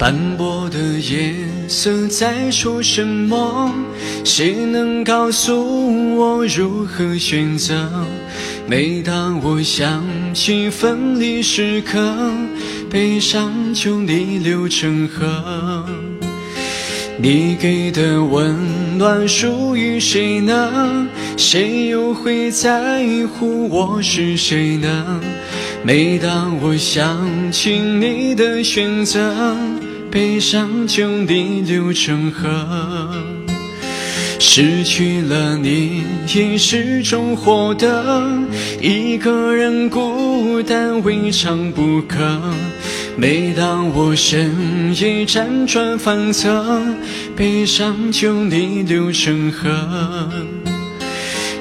斑驳的夜色在说什么？谁能告诉我如何选择？每当我想起分离时刻，悲伤就逆流成河。你给的温暖属于谁呢？谁又会在乎我是谁呢？每当我想起你的选择。悲伤就逆流成河，失去了你也是种获得。一个人孤单未尝不可。每当我深夜辗转反侧，悲伤就逆流成河。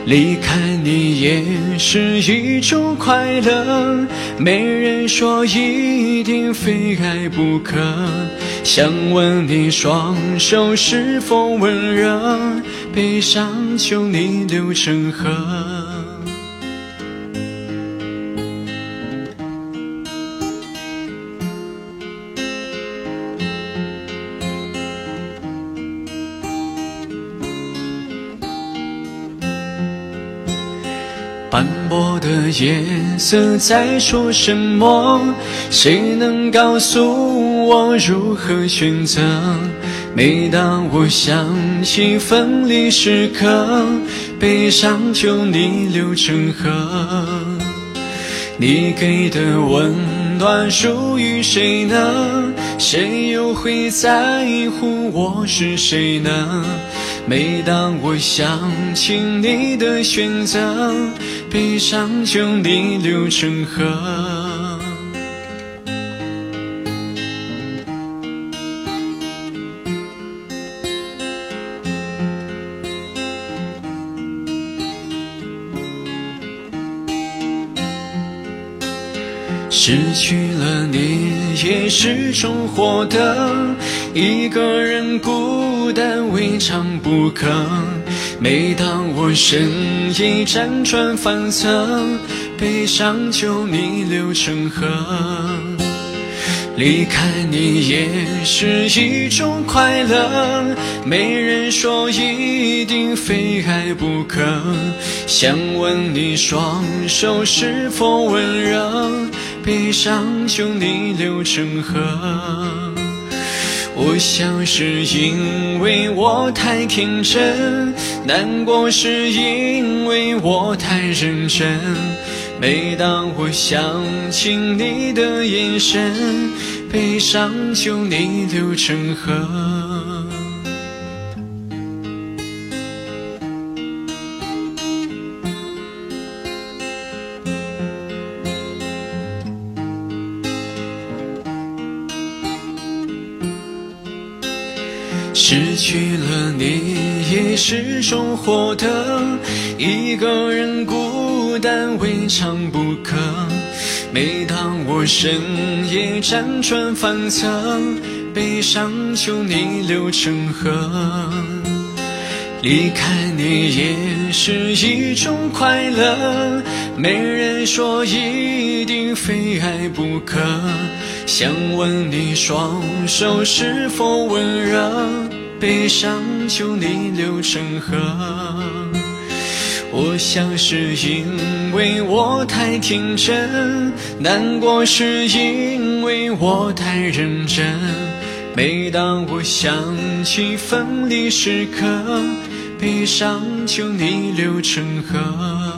离开你也是一种快乐，没人说一定非爱不可。想问你双手是否温热，悲伤就逆流成河。斑驳的夜色在说什么？谁能告诉我如何选择？每当我想起分离时刻，悲伤就逆流成河。你给的温暖属于谁呢？谁又会在乎我是谁呢？每当我想起你的选择。悲伤就逆流成河，失去了你也是种获得，一个人孤单未尝不可。每当我深夜辗转反侧，悲伤就逆流成河。离开你也是一种快乐，没人说一定非爱不可。想问你双手是否温热，悲伤就逆流成河。我想是因为我太天真，难过是因为我太认真。每当我想起你的眼神，悲伤就逆流成河。失去了你也是种获得，一个人孤单未尝不可。每当我深夜辗转反侧，悲伤就逆流成河。离开你也是一种快乐，没人说一定非爱不可。想问你双手是否温热，悲伤就逆流成河。我想是因为我太天真，难过是因为我太认真。每当我想起分离时刻，悲伤就逆流成河。